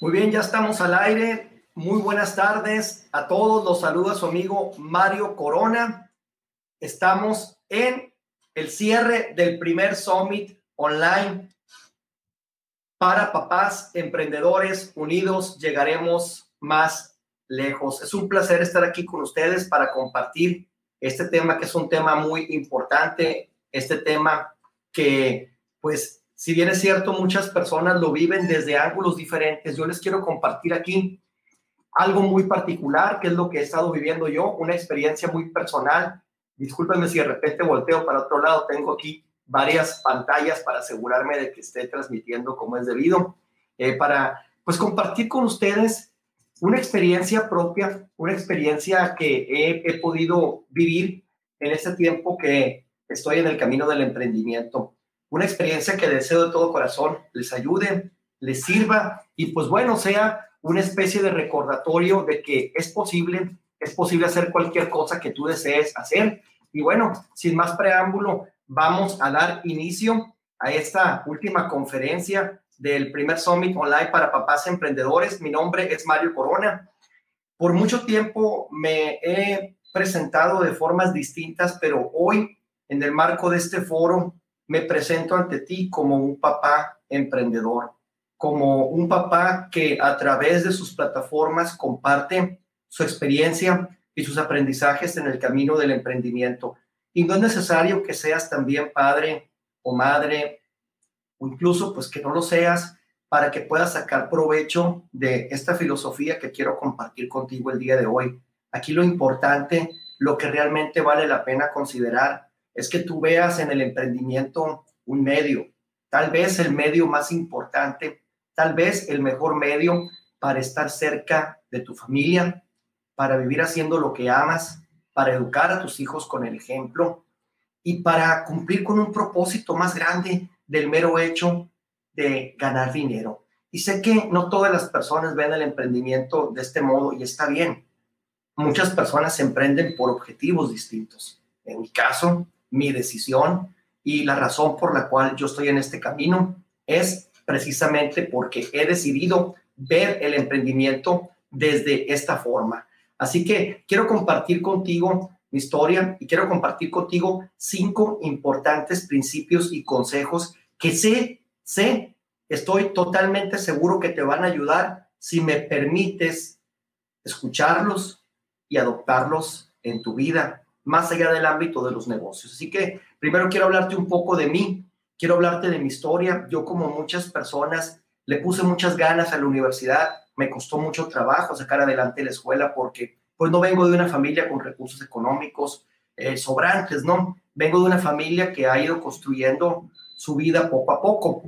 Muy bien, ya estamos al aire. Muy buenas tardes a todos. Los saluda su amigo Mario Corona. Estamos en el cierre del primer Summit online para papás emprendedores unidos. Llegaremos más lejos. Es un placer estar aquí con ustedes para compartir este tema que es un tema muy importante, este tema que pues si bien es cierto, muchas personas lo viven desde ángulos diferentes. Yo les quiero compartir aquí algo muy particular, que es lo que he estado viviendo yo, una experiencia muy personal. Discúlpenme si de repente volteo para otro lado, tengo aquí varias pantallas para asegurarme de que esté transmitiendo como es debido, eh, para pues compartir con ustedes una experiencia propia, una experiencia que he, he podido vivir en este tiempo que estoy en el camino del emprendimiento una experiencia que deseo de todo corazón les ayude, les sirva y pues bueno, sea una especie de recordatorio de que es posible, es posible hacer cualquier cosa que tú desees hacer. Y bueno, sin más preámbulo, vamos a dar inicio a esta última conferencia del primer Summit Online para Papás Emprendedores. Mi nombre es Mario Corona. Por mucho tiempo me he presentado de formas distintas, pero hoy, en el marco de este foro, me presento ante ti como un papá emprendedor, como un papá que a través de sus plataformas comparte su experiencia y sus aprendizajes en el camino del emprendimiento. Y no es necesario que seas también padre o madre, o incluso pues que no lo seas, para que puedas sacar provecho de esta filosofía que quiero compartir contigo el día de hoy. Aquí lo importante, lo que realmente vale la pena considerar es que tú veas en el emprendimiento un medio, tal vez el medio más importante, tal vez el mejor medio para estar cerca de tu familia, para vivir haciendo lo que amas, para educar a tus hijos con el ejemplo y para cumplir con un propósito más grande del mero hecho de ganar dinero. Y sé que no todas las personas ven el emprendimiento de este modo y está bien. Muchas personas se emprenden por objetivos distintos. En mi caso, mi decisión y la razón por la cual yo estoy en este camino es precisamente porque he decidido ver el emprendimiento desde esta forma. Así que quiero compartir contigo mi historia y quiero compartir contigo cinco importantes principios y consejos que sé, sé, estoy totalmente seguro que te van a ayudar si me permites escucharlos y adoptarlos en tu vida más allá del ámbito de los negocios. Así que primero quiero hablarte un poco de mí, quiero hablarte de mi historia. Yo como muchas personas le puse muchas ganas a la universidad, me costó mucho trabajo sacar adelante la escuela porque pues no vengo de una familia con recursos económicos eh, sobrantes, ¿no? Vengo de una familia que ha ido construyendo su vida poco a poco.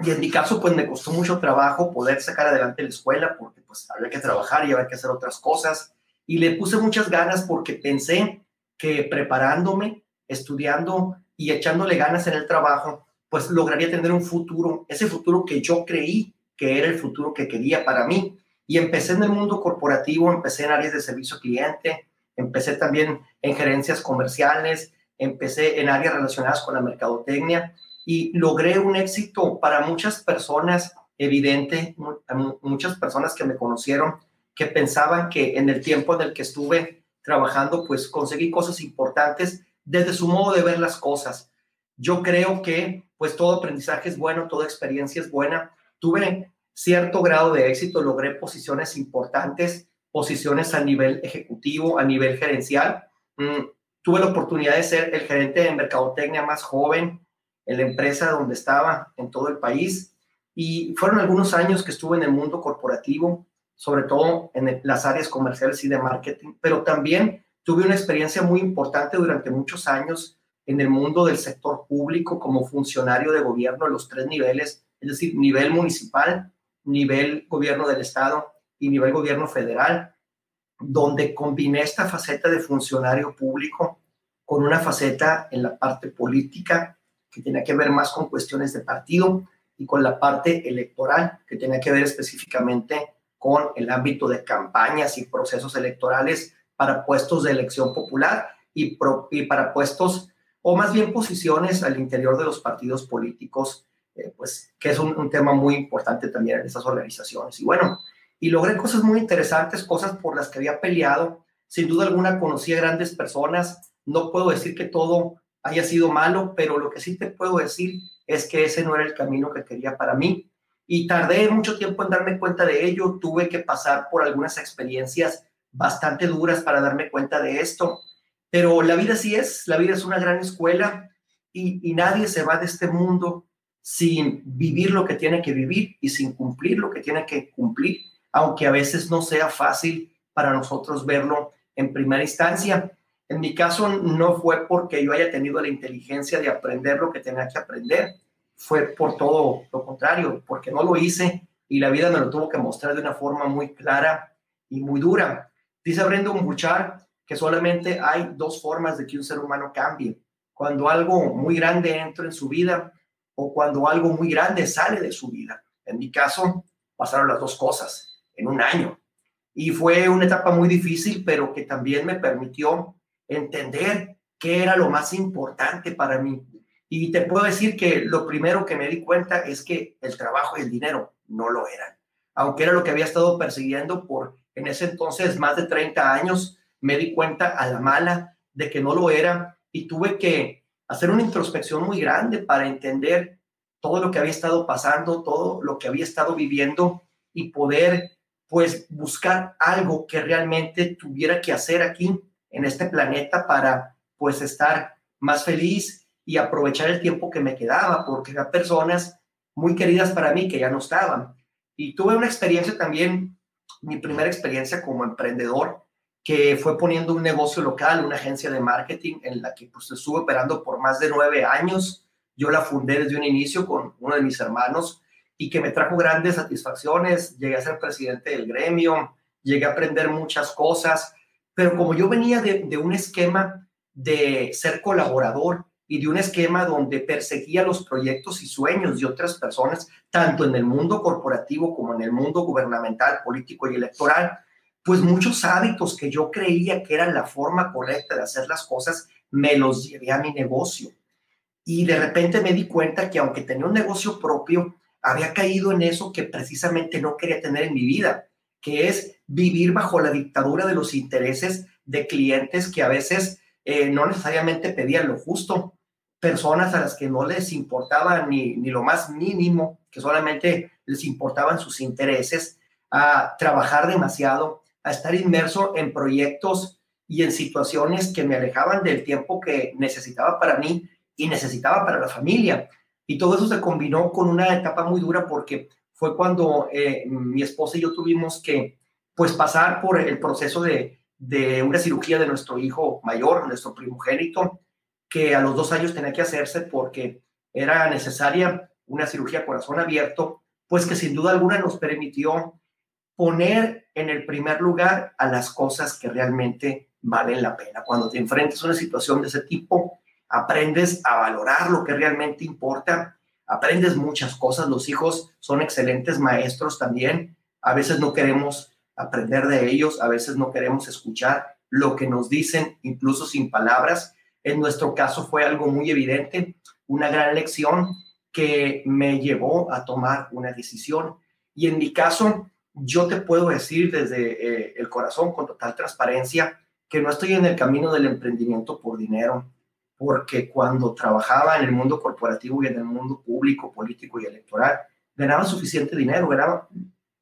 Y en mi caso, pues me costó mucho trabajo poder sacar adelante la escuela porque pues había que trabajar y había que hacer otras cosas. Y le puse muchas ganas porque pensé que preparándome, estudiando y echándole ganas en el trabajo, pues lograría tener un futuro, ese futuro que yo creí que era el futuro que quería para mí. Y empecé en el mundo corporativo, empecé en áreas de servicio cliente, empecé también en gerencias comerciales, empecé en áreas relacionadas con la mercadotecnia y logré un éxito para muchas personas evidente, muchas personas que me conocieron, que pensaban que en el tiempo en el que estuve trabajando, pues conseguí cosas importantes desde su modo de ver las cosas. Yo creo que pues todo aprendizaje es bueno, toda experiencia es buena. Tuve cierto grado de éxito, logré posiciones importantes, posiciones a nivel ejecutivo, a nivel gerencial. Mm, tuve la oportunidad de ser el gerente de mercadotecnia más joven en la empresa donde estaba en todo el país y fueron algunos años que estuve en el mundo corporativo sobre todo en las áreas comerciales y de marketing, pero también tuve una experiencia muy importante durante muchos años en el mundo del sector público como funcionario de gobierno en los tres niveles, es decir, nivel municipal, nivel gobierno del Estado y nivel gobierno federal, donde combiné esta faceta de funcionario público con una faceta en la parte política que tenía que ver más con cuestiones de partido y con la parte electoral que tenía que ver específicamente con el ámbito de campañas y procesos electorales para puestos de elección popular y, para puestos, o más bien posiciones al interior de los partidos políticos eh, pues que es un, un, tema muy importante también en esas organizaciones. Y bueno, y logré cosas muy interesantes, cosas por las que había peleado. Sin duda alguna conocí a grandes personas. No puedo decir que todo haya sido malo, pero lo que sí te puedo decir es que ese no era el camino que quería para mí. Y tardé mucho tiempo en darme cuenta de ello. Tuve que pasar por algunas experiencias bastante duras para darme cuenta de esto. Pero la vida sí es, la vida es una gran escuela y, y nadie se va de este mundo sin vivir lo que tiene que vivir y sin cumplir lo que tiene que cumplir, aunque a veces no sea fácil para nosotros verlo en primera instancia. En mi caso no fue porque yo haya tenido la inteligencia de aprender lo que tenía que aprender, fue por todo lo contrario, porque no lo hice y la vida me lo tuvo que mostrar de una forma muy clara y muy dura. Dice Brendan Bouchard que solamente hay dos formas de que un ser humano cambie. Cuando algo muy grande entra en su vida o cuando algo muy grande sale de su vida. En mi caso, pasaron las dos cosas en un año. Y fue una etapa muy difícil, pero que también me permitió entender qué era lo más importante para mí. Y te puedo decir que lo primero que me di cuenta es que el trabajo y el dinero no lo eran. Aunque era lo que había estado persiguiendo por en ese entonces más de 30 años, me di cuenta a la mala de que no lo era y tuve que hacer una introspección muy grande para entender todo lo que había estado pasando, todo lo que había estado viviendo y poder pues buscar algo que realmente tuviera que hacer aquí en este planeta para pues estar más feliz y aprovechar el tiempo que me quedaba, porque eran personas muy queridas para mí que ya no estaban. Y tuve una experiencia también, mi primera experiencia como emprendedor, que fue poniendo un negocio local, una agencia de marketing en la que pues estuve operando por más de nueve años. Yo la fundé desde un inicio con uno de mis hermanos y que me trajo grandes satisfacciones. Llegué a ser presidente del gremio, llegué a aprender muchas cosas pero como yo venía de, un esquema de ser colaborador y de un esquema donde perseguía los proyectos y sueños de otras personas, tanto en el mundo corporativo como en el mundo gubernamental, político y electoral, pues muchos hábitos que yo creía que eran la forma correcta de hacer las cosas, me los llevé a mi negocio. Y de repente me di cuenta que aunque tenía un negocio propio, había caído en eso que precisamente no quería tener en mi vida, que es vivir bajo la dictadura de los intereses de clientes que a veces eh, no necesariamente pedían lo justo, personas a las que no les importaba ni, ni lo más mínimo, que solamente les importaban sus intereses, a trabajar demasiado, a estar inmerso en proyectos y en situaciones que me alejaban del tiempo que necesitaba para mí y necesitaba para la familia. Y todo eso se combinó con una etapa muy dura porque fue cuando eh, mi esposa y yo tuvimos que pues pasar por el proceso de, de una cirugía de nuestro hijo mayor, nuestro primogénito, que a los dos años tenía que hacerse porque era necesaria una cirugía corazón abierto, pues que sin duda alguna nos permitió poner en el primer lugar a las cosas que realmente valen la pena. Cuando te enfrentas a una situación de ese tipo, aprendes a valorar lo que realmente importa aprendes muchas cosas, los hijos son excelentes maestros también, a veces no queremos aprender de ellos, a veces no queremos escuchar lo que nos dicen, incluso sin palabras. En nuestro caso fue algo muy evidente, una gran lección que me llevó a tomar una decisión. Y en mi caso, yo te puedo decir desde eh, el corazón, con total transparencia, que no estoy en el camino del emprendimiento por dinero porque cuando trabajaba en el mundo corporativo y en el mundo público, político y electoral, ganaba suficiente dinero, ganaba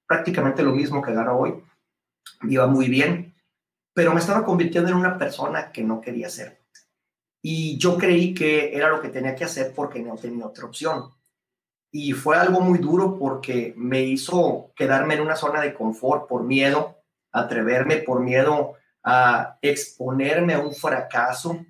prácticamente lo mismo que gano hoy, iba muy bien, pero me estaba convirtiendo en una persona que no quería ser. Y yo creí que era lo que tenía que hacer porque no tenía otra opción. Y fue algo muy duro porque me hizo quedarme en una zona de confort por miedo atreverme, por miedo a exponerme a un fracaso,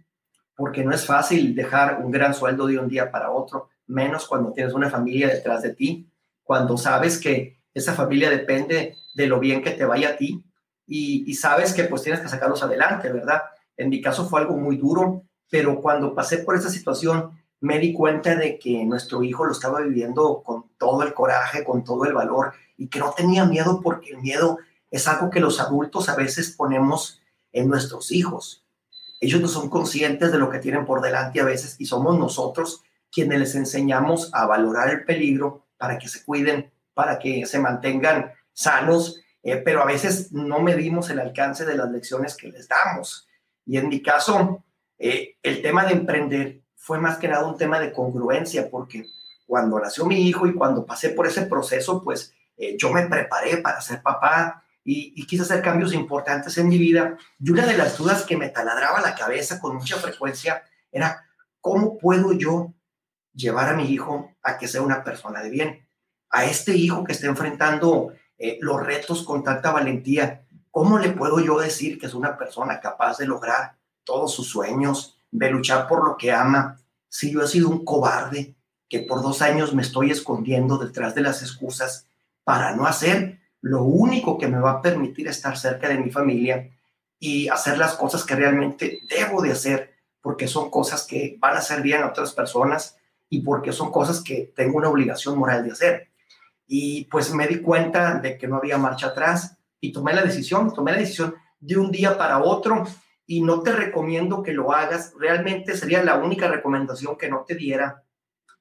porque no es fácil dejar un gran sueldo de un día para otro, menos cuando tienes una familia detrás de ti, cuando sabes que esa familia depende de lo bien que te vaya a ti y, sabes que pues tienes que sacarlos adelante, ¿verdad? En mi caso fue algo muy duro, pero cuando pasé por esa situación me di cuenta de que nuestro hijo lo estaba viviendo con todo el coraje, con todo el valor y que no tenía miedo porque el miedo es algo que los adultos a veces ponemos en nuestros hijos ellos no son conscientes de lo que tienen por delante a veces y somos nosotros quienes les enseñamos a valorar el peligro para que se cuiden, para que se mantengan sanos, eh, pero a veces no medimos el alcance de las lecciones que les damos. Y en mi caso, eh, el tema de emprender fue más que nada un tema de congruencia, porque cuando nació mi hijo y cuando pasé por ese proceso, pues eh, yo me preparé para ser papá y, y, quise hacer cambios importantes en mi vida. Y una de las dudas que me taladraba la cabeza con mucha frecuencia era, ¿cómo puedo yo llevar a mi hijo a que sea una persona de bien? A este hijo que está enfrentando eh, los retos con tanta valentía, ¿cómo le puedo yo decir que es una persona capaz de lograr todos sus sueños, de luchar por lo que ama, si yo he sido un cobarde que por dos años me estoy escondiendo detrás de las excusas para no hacer lo único que me va a permitir estar cerca de mi familia y hacer las cosas que realmente debo de hacer, porque son cosas que van a hacer bien a otras personas y porque son cosas que tengo una obligación moral de hacer. Y pues me di cuenta de que no había marcha atrás y tomé la decisión, tomé la decisión de un día para otro y no te recomiendo que lo hagas. Realmente sería la única recomendación que no te diera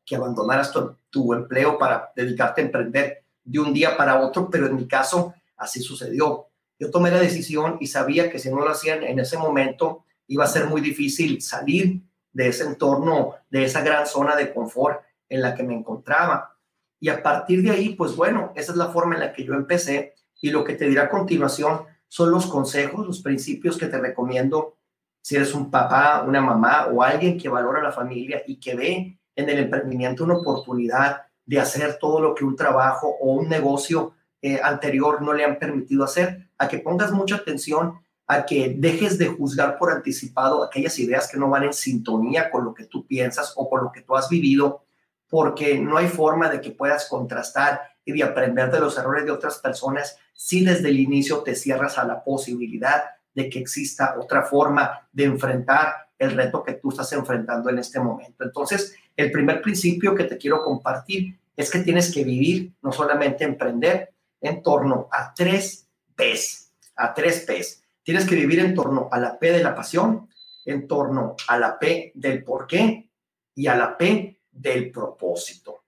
que abandonaras tu, tu empleo para dedicarte a emprender de un día para otro, pero en mi caso así sucedió. Yo tomé la decisión y sabía que si no lo hacían en ese momento iba a ser muy difícil salir de ese entorno, de esa gran zona de confort en la que me encontraba. Y a partir de ahí, pues bueno, esa es la forma en la que yo empecé y lo que te diré a continuación son los consejos, los principios que te recomiendo si eres un papá, una mamá o alguien que valora la familia y que ve en el emprendimiento una oportunidad de hacer todo lo que un trabajo o un negocio eh, anterior no le han permitido hacer, a que pongas mucha atención, a que dejes de juzgar por anticipado aquellas ideas que no van en sintonía con lo que tú piensas o con lo que tú has vivido, porque no hay forma de que puedas contrastar y de aprender de los errores de otras personas si desde el inicio te cierras a la posibilidad de que exista otra forma de enfrentar el reto que tú estás enfrentando en este momento. Entonces, el primer principio que te quiero compartir es que tienes que vivir, no solamente emprender, en torno a tres P's, a tres P's. Tienes que vivir en torno a la P de la pasión, en torno a la P del por qué y a la P del propósito.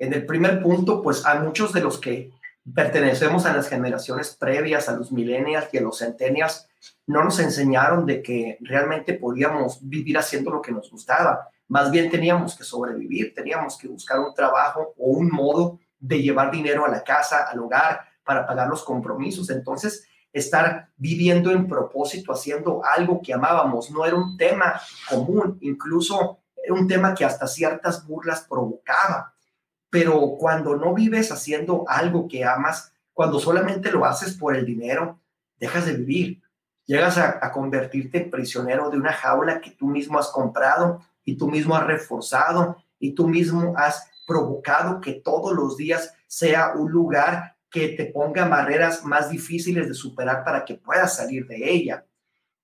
En el primer punto, pues a muchos de los que pertenecemos a las generaciones previas, a los millennials y a los centennials, no nos enseñaron de que realmente podíamos vivir haciendo lo que nos gustaba. Más bien teníamos que sobrevivir, teníamos que buscar un trabajo o un modo de llevar dinero a la casa, al hogar, para pagar los compromisos. Entonces, estar viviendo en propósito, haciendo algo que amábamos, no era un tema común, incluso era un tema que hasta ciertas burlas provocaba. Pero cuando no vives haciendo algo que amas, cuando solamente lo haces por el dinero, dejas de vivir. Llegas a, convertirte en prisionero de una jaula que tú mismo has comprado y tú mismo has reforzado y tú mismo has provocado que todos los días sea un lugar que te ponga barreras más difíciles de superar para que puedas salir de ella.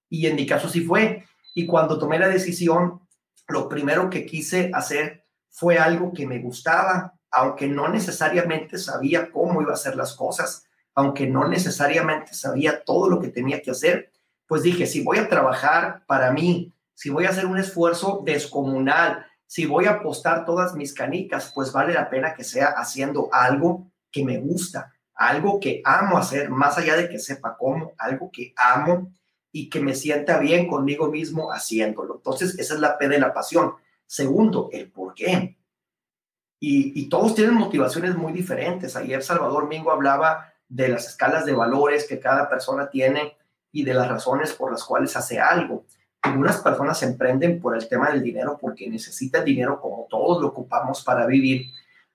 Y en mi caso sí fue. Y cuando tomé la decisión, lo primero que quise hacer fue algo que me gustaba, aunque no necesariamente sabía cómo iba a hacer las cosas, aunque no necesariamente sabía todo lo que tenía que hacer, pues dije, si voy a trabajar para mí, si voy a hacer un esfuerzo descomunal, si voy a apostar todas mis canicas, pues vale la pena que sea haciendo algo que me gusta, algo que amo hacer, más allá de que sepa cómo, algo que amo y que me sienta bien conmigo mismo haciéndolo. Entonces, esa es la P de la pasión. Segundo, el por qué. Y, todos tienen motivaciones muy diferentes. Ayer Salvador Mingo hablaba de las escalas de valores que cada persona tiene y de las razones por las cuales hace algo. Algunas personas se emprenden por el tema del dinero porque necesitan dinero como todos lo ocupamos para vivir.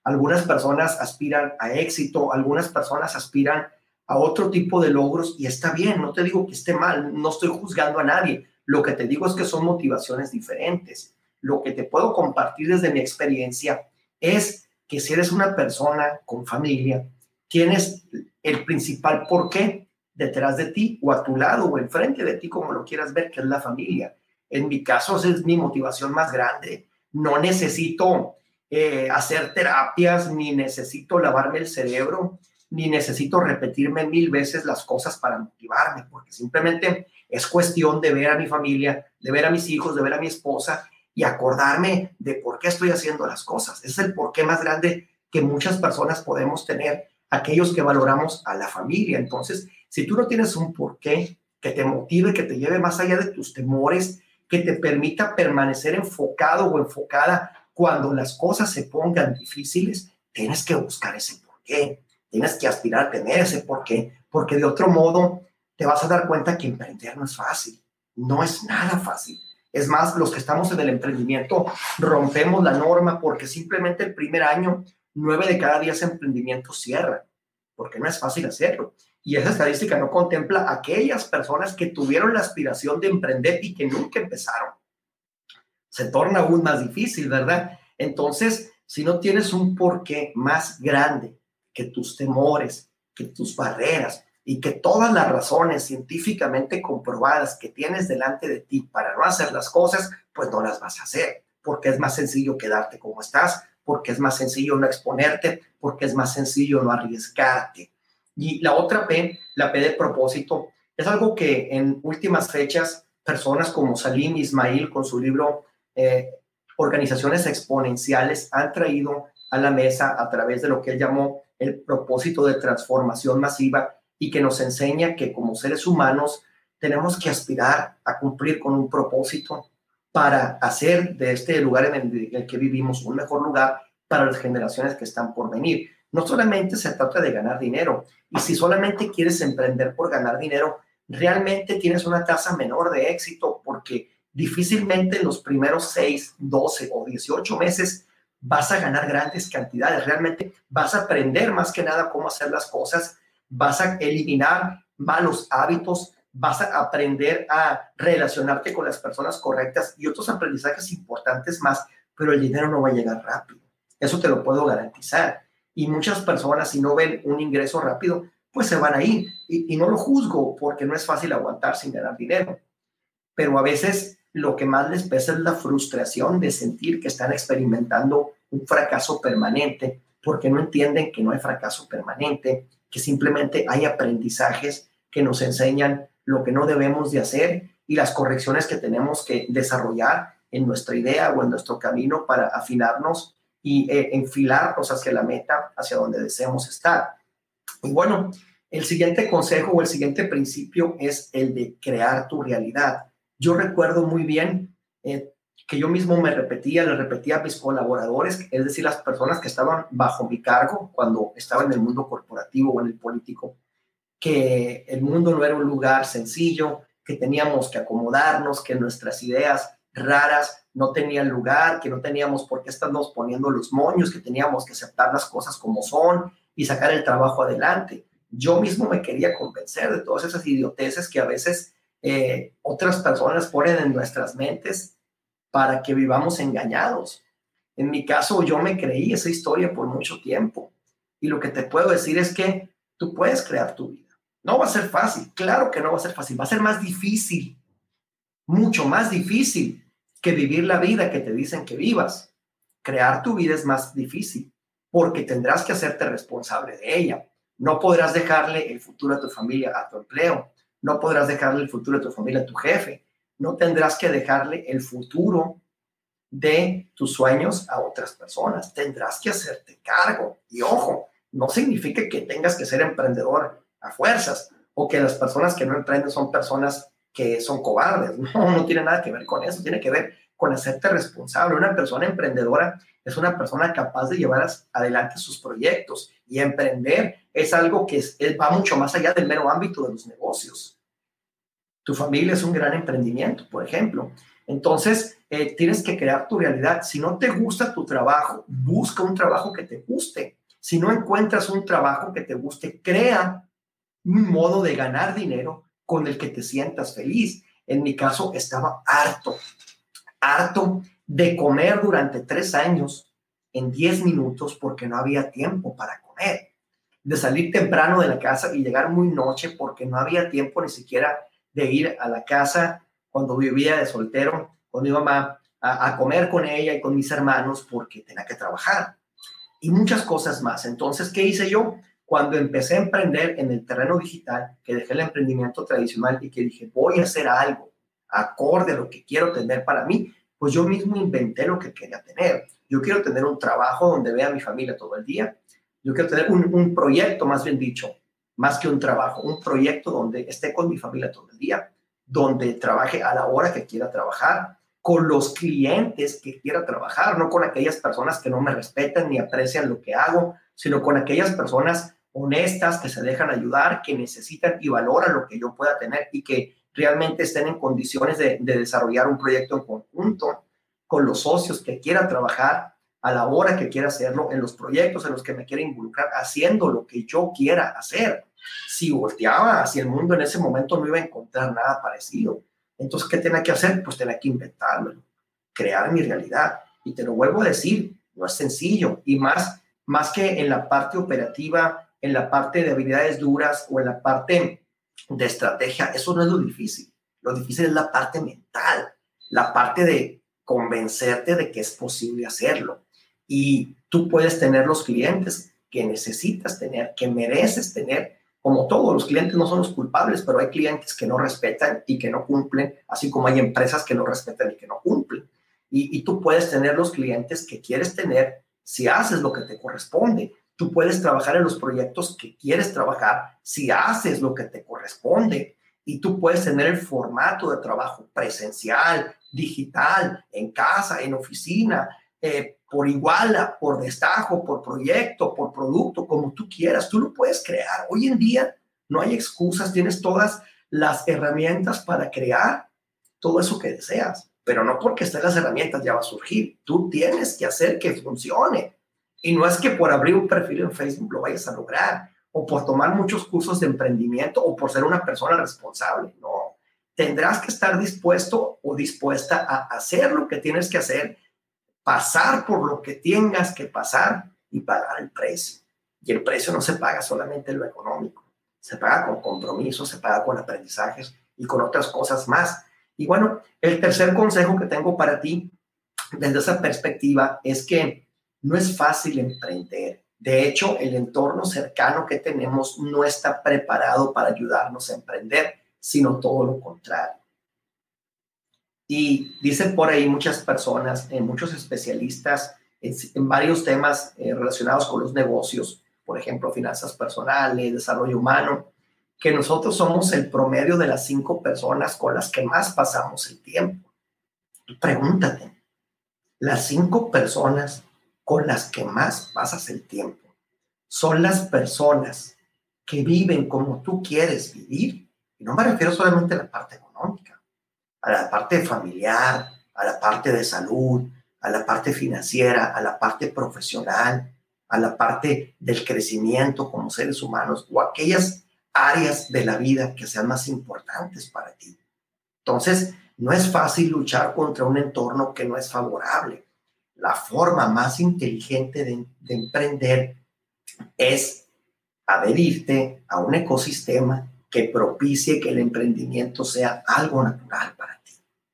Algunas personas aspiran a éxito, algunas personas aspiran a otro tipo de logros y está bien, no te digo que esté mal, no estoy juzgando a nadie. Lo que te digo es que son motivaciones diferentes. Lo que te puedo compartir desde mi experiencia es que si eres una persona con familia, tienes el principal por qué detrás de ti o a tu lado o enfrente de ti, como lo quieras ver, que es la familia. En mi caso, es mi motivación más grande. No necesito eh, hacer terapias, ni necesito lavarme el cerebro, ni necesito repetirme mil veces las cosas para motivarme, porque simplemente es cuestión de ver a mi familia, de ver a mis hijos, de ver a mi esposa y acordarme de por qué estoy haciendo las cosas. Es el porqué más grande que muchas personas podemos tener, aquellos que valoramos a la familia. Entonces, si tú no tienes un porqué que te motive, que te lleve más allá de tus temores, que te permita permanecer enfocado o enfocada cuando las cosas se pongan difíciles, tienes que buscar ese porqué, tienes que aspirar a tener ese porqué, porque de otro modo te vas a dar cuenta que emprender no es fácil, no es nada fácil. Es más, los que estamos en el emprendimiento rompemos la norma porque simplemente el primer año, nueve de cada diez emprendimientos cierran, porque no es fácil hacerlo. Y esa estadística no contempla aquellas personas que tuvieron la aspiración de emprender y que nunca empezaron. Se torna aún más difícil, ¿verdad? Entonces, si no tienes un porqué más grande que tus temores, que tus barreras y que todas las razones científicamente comprobadas que tienes delante de ti para no hacer las cosas, pues no las vas a hacer, porque es más sencillo quedarte como estás, porque es más sencillo no exponerte, porque es más sencillo no arriesgarte. Y la otra P, la P de propósito, es algo que en últimas fechas personas como Salim Ismail con su libro eh, Organizaciones Exponenciales han traído a la mesa a través de lo que él llamó el propósito de transformación masiva y que nos enseña que como seres humanos tenemos que aspirar a cumplir con un propósito para hacer de este lugar en el que vivimos un mejor lugar para las generaciones que están por venir. No solamente se trata de ganar dinero, y si solamente quieres emprender por ganar dinero, realmente tienes una tasa menor de éxito porque difícilmente en los primeros 6, 12 o 18 meses vas a ganar grandes cantidades, realmente vas a aprender más que nada cómo hacer las cosas, vas a eliminar malos hábitos, vas a aprender a relacionarte con las personas correctas y otros aprendizajes importantes más, pero el dinero no va a llegar rápido. Eso te lo puedo garantizar y muchas personas si no ven un ingreso rápido, pues se van a ir. Y, no lo juzgo porque no es fácil aguantar sin ganar dinero. Pero a veces lo que más les pesa es la frustración de sentir que están experimentando un fracaso permanente porque no entienden que no hay fracaso permanente, que simplemente hay aprendizajes que nos enseñan lo que no debemos de hacer y las correcciones que tenemos que desarrollar en nuestra idea o en nuestro camino para afinarnos y eh, enfilarnos hacia la meta, hacia donde deseamos estar. Y bueno, el siguiente consejo o el siguiente principio es el de crear tu realidad. Yo recuerdo muy bien eh, que yo mismo me repetía, le repetía a mis colaboradores, es decir, las personas que estaban bajo mi cargo cuando estaba en el mundo corporativo o en el político, que el mundo no era un lugar sencillo, que teníamos que acomodarnos, que nuestras ideas raras no tenían lugar, que no teníamos por qué estarnos poniendo los moños, que teníamos que aceptar las cosas como son y sacar el trabajo adelante. Yo mismo me quería convencer de todas esas idioteces que a veces eh, otras personas ponen en nuestras mentes para que vivamos engañados. En mi caso, yo me creí esa historia por mucho tiempo. Y lo que te puedo decir es que tú puedes crear tu vida. No va a ser fácil, claro que no va a ser fácil, va a ser más difícil, mucho más difícil, que vivir la vida que te dicen que vivas. Crear tu vida es más difícil porque tendrás que hacerte responsable de ella. No podrás dejarle el futuro a tu familia, a tu empleo. No podrás dejarle el futuro a tu familia, a tu jefe. No tendrás que dejarle el futuro de tus sueños a otras personas. Tendrás que hacerte cargo. Y ojo, no significa que tengas que ser emprendedor a fuerzas o que las personas que no emprenden son personas que son cobardes. No, no tiene nada que ver con eso, tiene que ver con hacerte responsable. Una persona emprendedora es una persona capaz de llevar adelante sus proyectos y emprender es algo que va mucho más allá del mero ámbito de los negocios. Tu familia es un gran emprendimiento, por ejemplo. Entonces, eh, tienes que crear tu realidad. Si no te gusta tu trabajo, busca un trabajo que te guste. Si no encuentras un trabajo que te guste, crea un modo de ganar dinero con el que te sientas feliz. En mi caso, estaba harto, harto de comer durante tres años en diez minutos porque no había tiempo para comer, de salir temprano de la casa y llegar muy noche porque no había tiempo ni siquiera de ir a la casa cuando vivía de soltero con mi mamá a, comer con ella y con mis hermanos porque tenía que trabajar y muchas cosas más. Entonces, ¿qué hice yo? cuando empecé a emprender en el terreno digital, que dejé el emprendimiento tradicional y que dije, voy a hacer algo acorde a lo que quiero tener para mí, pues yo mismo inventé lo que quería tener. Yo quiero tener un trabajo donde vea a mi familia todo el día. Yo quiero tener un, un proyecto, más bien dicho, más que un trabajo, un proyecto donde esté con mi familia todo el día, donde trabaje a la hora que quiera trabajar, con los clientes que quiera trabajar, no con aquellas personas que no me respetan ni aprecian lo que hago, sino con aquellas personas honestas que se dejan ayudar, que necesitan y valoran lo que yo pueda tener y que realmente estén en condiciones de, desarrollar un proyecto en conjunto con los socios que quiera trabajar a la hora que quiera hacerlo, en los proyectos en los que me quiera involucrar, haciendo lo que yo quiera hacer. Si volteaba hacia el mundo en ese momento no iba a encontrar nada parecido. Entonces, ¿qué tenía que hacer? Pues tenía que inventármelo, crear mi realidad. Y te lo vuelvo a decir, no es sencillo. Y más, más que en la parte operativa, en la parte de habilidades duras o en la parte de estrategia, eso no es lo difícil. Lo difícil es la parte mental, la parte de convencerte de que es posible hacerlo. Y tú puedes tener los clientes que necesitas tener, que mereces tener. Como todos, los clientes no son los culpables, pero hay clientes que no respetan y que no cumplen, así como hay empresas que no respetan y que no cumplen. Y, tú puedes tener los clientes que quieres tener si haces lo que te corresponde. Tú puedes trabajar en los proyectos que quieres trabajar si haces lo que te corresponde. Y tú puedes tener el formato de trabajo presencial, digital, en casa, en oficina, eh, por iguala, por destajo, por proyecto, por producto, como tú quieras. Tú lo puedes crear. Hoy en día no hay excusas, tienes todas las herramientas para crear todo eso que deseas. Pero no porque estén las herramientas ya va a surgir. Tú tienes que hacer que funcione. Y no es que por abrir un perfil en Facebook lo vayas a lograr, o por tomar muchos cursos de emprendimiento, o por ser una persona responsable. No, tendrás que estar dispuesto o dispuesta a hacer lo que tienes que hacer, pasar por lo que tengas que pasar y pagar el precio. Y el precio no se paga solamente en lo económico, se paga con compromiso, se paga con aprendizajes y con otras cosas más. Y bueno, el tercer consejo que tengo para ti desde esa perspectiva es que no es fácil emprender. De hecho, el entorno cercano que tenemos no está preparado para ayudarnos a emprender, sino todo lo contrario. Y dicen por ahí muchas personas, eh, muchos especialistas en, varios temas eh, relacionados con los negocios, por ejemplo, finanzas personales, desarrollo humano, que nosotros somos el promedio de las cinco personas con las que más pasamos el tiempo. pregúntate, las cinco personas con las que más pasas el tiempo son las personas que viven como tú quieres vivir. Y no me refiero solamente a la parte económica, a la parte familiar, a la parte de salud, a la parte financiera, a la parte profesional, a la parte del crecimiento como seres humanos o aquellas áreas de la vida que sean más importantes para ti. Entonces, no es fácil luchar contra un entorno que no es favorable la forma más inteligente de, emprender es adherirte a un ecosistema que propicie que el emprendimiento sea algo natural.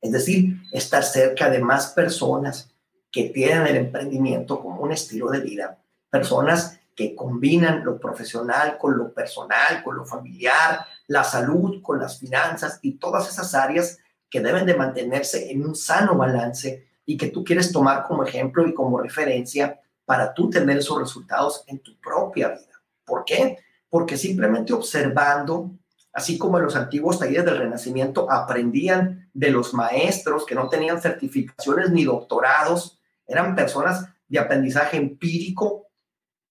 Es decir, estar cerca de más personas que tienen el emprendimiento como un estilo de vida, personas que combinan lo profesional con lo personal, con lo familiar, la salud con las finanzas y todas esas áreas que deben de mantenerse en un sano balance y que tú quieres tomar como ejemplo y como referencia para tú tener esos resultados en tu propia vida. ¿Por qué? Porque simplemente observando, así como en los antiguos talleres del Renacimiento aprendían de los maestros que no tenían certificaciones ni doctorados, eran personas de aprendizaje empírico,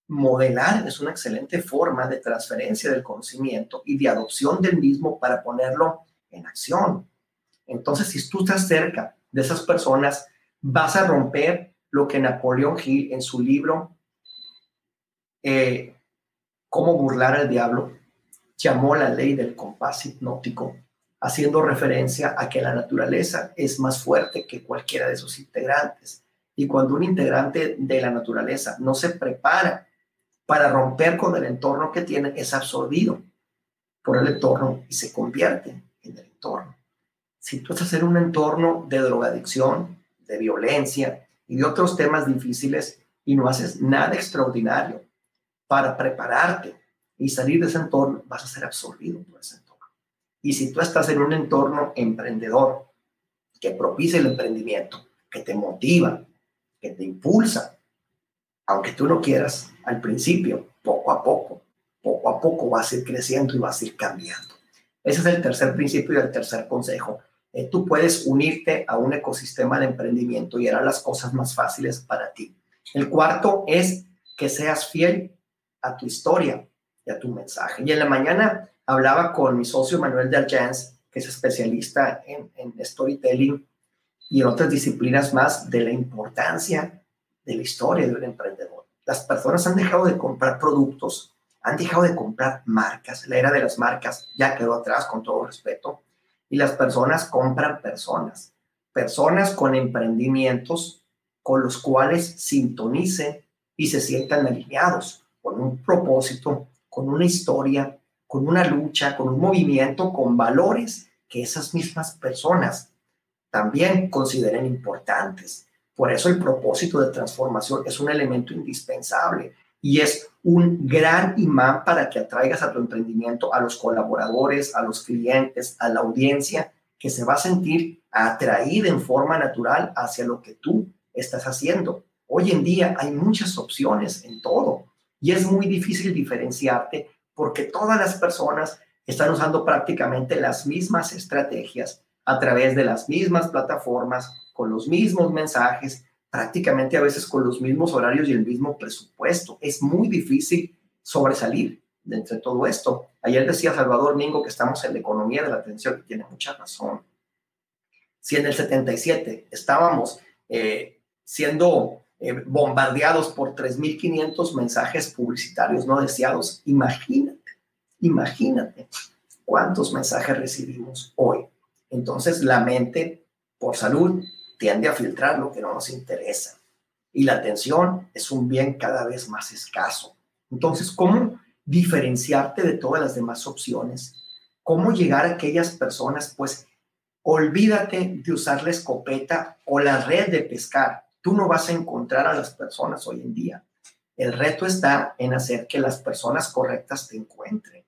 modelar es una excelente forma de transferencia del conocimiento y de adopción del mismo para ponerlo en acción. Entonces, si tú estás cerca de esas personas vas a romper lo que Napoleón Hill en su libro eh, Cómo burlar al diablo llamó la ley del compás hipnótico, haciendo referencia a que la naturaleza es más fuerte que cualquiera de sus integrantes. Y cuando un integrante de la naturaleza no se prepara para romper con el entorno que tiene, es absorbido por el entorno y se convierte en el entorno. Si tú estás en un entorno de drogadicción, de violencia y de otros temas difíciles y no haces nada extraordinario para prepararte y salir de ese entorno, vas a ser absorbido por ese entorno. Y si tú estás en un entorno emprendedor que propicia el emprendimiento, que te motiva, que te impulsa, aunque tú no quieras al principio, poco a poco, poco a poco vas a ir creciendo y vas a ir cambiando. Ese es el tercer principio y el tercer consejo. Eh, tú puedes unirte a un ecosistema de emprendimiento y hará las cosas más fáciles para ti. El cuarto es que seas fiel a tu historia y a tu mensaje. Y en la mañana hablaba con mi socio Manuel de Arjans, que es especialista en, en storytelling y en otras disciplinas más, de la importancia de la historia de un emprendedor. Las personas han dejado de comprar productos han dejado de comprar marcas. La era de las marcas ya quedó atrás, con todo respeto. Y las personas compran personas. Personas con emprendimientos con los cuales sintonicen y se sientan alineados con un propósito, con una historia, con una lucha, con un movimiento, con valores que esas mismas personas también consideren importantes. Por eso el propósito de transformación es un elemento indispensable y es un gran imán para que atraigas a tu emprendimiento a los colaboradores, a los clientes, a la audiencia que se va a sentir atraída en forma natural hacia lo que tú estás haciendo. Hoy en día hay muchas opciones en todo y es muy difícil diferenciarte porque todas las personas están usando prácticamente las mismas estrategias a través de las mismas plataformas, con los mismos mensajes, prácticamente a veces con los mismos horarios y el mismo presupuesto. Es muy difícil sobresalir de entre todo esto. Ayer decía Salvador Mingo que estamos en la economía de la atención y tiene mucha razón. Si en el 77 estábamos eh, siendo eh, bombardeados por 3.500 mensajes publicitarios no deseados, imagínate, imagínate cuántos mensajes recibimos hoy. Entonces la mente, por salud, tiende a filtrar lo que no nos interesa. Y la atención es un bien cada vez más escaso. Entonces, ¿cómo diferenciarte de todas las demás opciones? ¿Cómo llegar a aquellas personas? Pues olvídate de usar la escopeta o la red de pescar. Tú no vas a encontrar a las personas hoy en día. El reto está en hacer que las personas correctas te encuentren.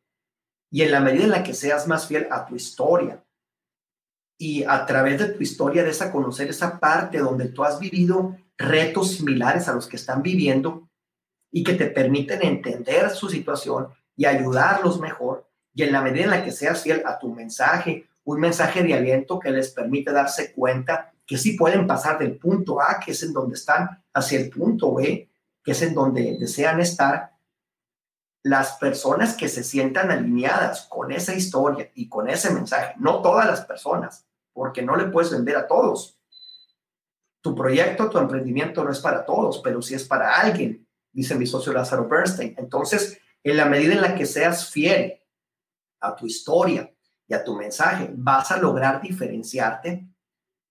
Y en la medida en la que seas más fiel a tu historia, y a través de tu historia des a conocer esa parte donde tú has vivido retos similares a los que están viviendo y que te permiten entender su situación y ayudarlos mejor. Y en la medida en la que seas fiel a tu mensaje, un mensaje de aliento que les permite darse cuenta que sí pueden pasar del punto A, que es en donde están, hacia el punto B, que es en donde desean estar, las personas que se sientan alineadas con esa historia y con ese mensaje, no todas las personas, porque no le puedes vender a todos. Tu proyecto, tu emprendimiento no es para todos, pero sí es para alguien, dice mi socio Lázaro Bernstein. Entonces, en la medida en la que seas fiel a tu historia y a tu mensaje, vas a lograr diferenciarte,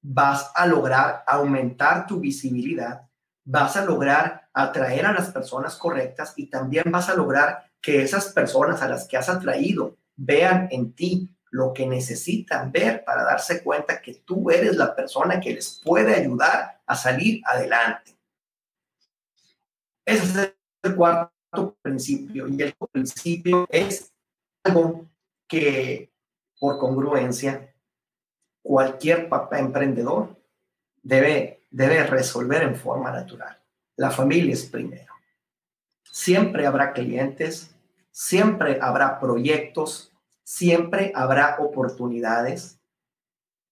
vas a lograr aumentar tu visibilidad, vas a lograr atraer a las personas correctas y también vas a lograr que esas personas a las que has atraído vean en ti lo que necesitan ver para darse cuenta que tú eres la persona que les puede ayudar a salir adelante. Ese es el cuarto principio. Y el principio es algo que, por congruencia, cualquier papá emprendedor debe, debe resolver en forma natural. La familia es primero. Siempre habrá clientes, siempre habrá proyectos, siempre habrá oportunidades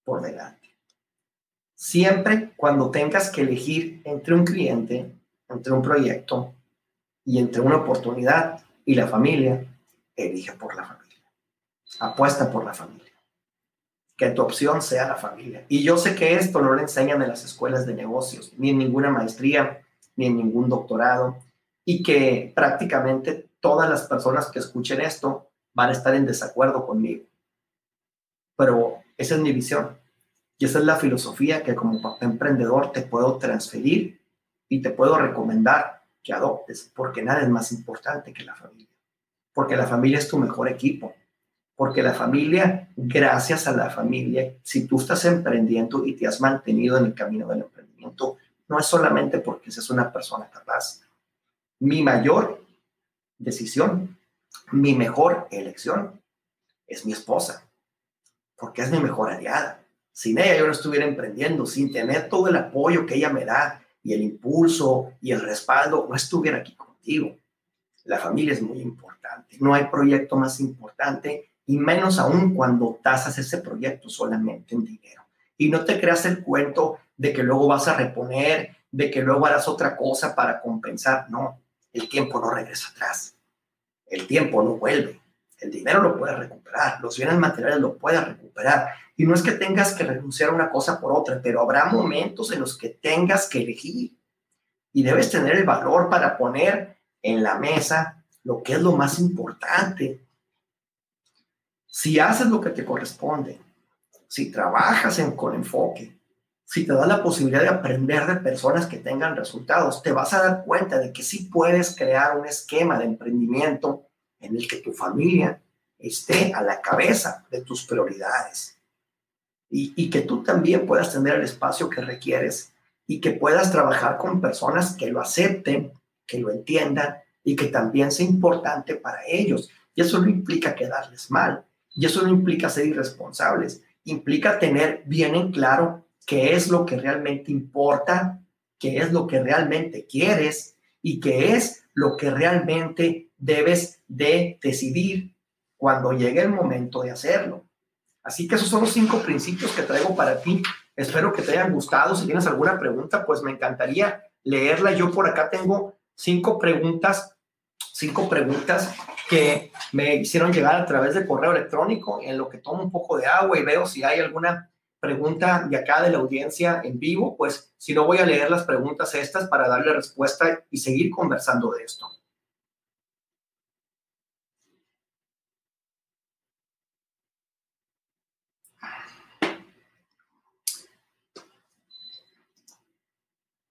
por delante. Siempre cuando tengas que elegir entre un cliente, entre un proyecto y entre una oportunidad y la familia, elige por la familia. Apuesta por la familia. Que tu opción sea la familia. Y yo sé que esto no lo enseñan en las escuelas de negocios, ni en ninguna maestría, ni en ningún doctorado, y que prácticamente todas las personas que escuchen esto van a estar en desacuerdo conmigo. Pero esa es mi visión. Y esa es la filosofía que como emprendedor te puedo transferir y te puedo recomendar que adoptes, porque nada es más importante que la familia. Porque la familia es tu mejor equipo. Porque la familia, gracias a la familia, si tú estás emprendiendo y te has mantenido en el camino del emprendimiento, no es solamente porque seas una persona capaz. Mi mayor decisión mi mejor elección es mi esposa, porque es mi mejor aliada. Sin ella yo no estuviera emprendiendo, sin tener todo el apoyo que ella me da y el impulso y el respaldo, no estuviera aquí contigo. La familia es muy importante. No hay proyecto más importante y menos aún cuando tasas ese proyecto solamente en dinero. Y no te creas el cuento de que luego vas a reponer, de que luego harás otra cosa para compensar. No, el tiempo no regresa atrás. El tiempo no vuelve. El dinero lo puedes recuperar, los bienes materiales lo puedes recuperar. Y no es que tengas que renunciar a una cosa por otra, pero habrá momentos en los que tengas que elegir. Y debes tener el valor para poner en la mesa lo que es lo más importante. Si haces lo que te corresponde, si trabajas con enfoque, si te das la posibilidad de aprender de personas que tengan resultados, te vas a dar cuenta de que sí puedes crear un esquema de emprendimiento en el que tu familia esté a la cabeza de tus prioridades y, y que tú también puedas tener el espacio que requieres y que puedas trabajar con personas que lo acepten, que lo entiendan y que también sea importante para ellos. Y eso no implica quedarles mal, y eso no implica ser irresponsables, implica tener bien en claro qué es lo que realmente importa, qué es lo que realmente quieres y qué es lo que realmente debes de decidir cuando llegue el momento de hacerlo. Así que esos son los cinco principios que traigo para ti. Espero que te hayan gustado. Si tienes alguna pregunta, pues me encantaría leerla. Yo por acá tengo cinco preguntas cinco preguntas que me hicieron llegar a través de correo electrónico, en lo que tomo un poco de agua y veo si hay alguna pregunta de acá de la audiencia en vivo, pues si no voy a leer las preguntas estas para darle respuesta y seguir conversando de esto.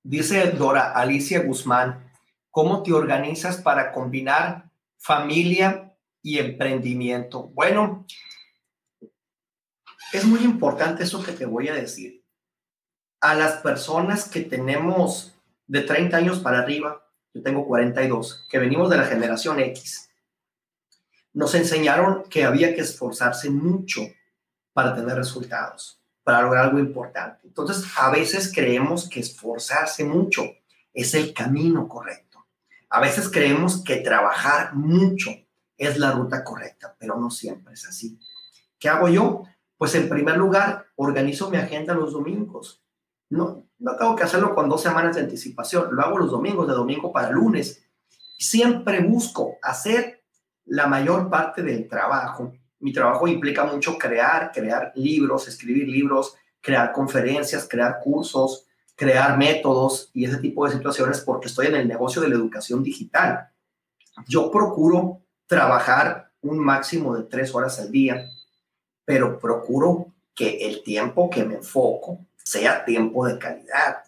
Dice Dora Alicia Guzmán, ¿Cómo te organizas para combinar familia y emprendimiento? Bueno, es muy importante eso que te voy a decir. A las personas que tenemos de 30 años para arriba, yo tengo 42, que venimos de la generación X, nos enseñaron que había que esforzarse mucho para tener resultados, para lograr algo importante. Entonces, a veces creemos que esforzarse mucho es el camino correcto. A veces creemos que trabajar mucho es la ruta correcta, pero no siempre es así. ¿Qué hago yo? Pues en primer lugar, organizo mi agenda los domingos. No, no tengo que hacerlo con dos semanas de anticipación, lo hago los domingos, de domingo para lunes. Siempre busco hacer la mayor parte del trabajo. Mi trabajo implica mucho crear, crear libros, escribir libros, crear conferencias, crear cursos, crear métodos y ese tipo de situaciones porque estoy en el negocio de la educación digital. Yo procuro trabajar un máximo de tres horas al día, pero procuro que el tiempo que me enfoco sea tiempo de calidad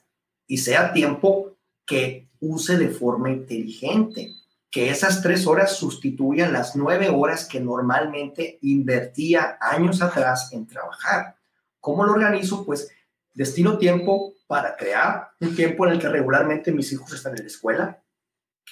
y sea tiempo que use de forma inteligente, que esas tres horas sustituyan las nueve horas que normalmente invertía años atrás en trabajar. ¿Cómo lo organizo? Pues destino tiempo para crear un tiempo en el que regularmente mis hijos están en la escuela,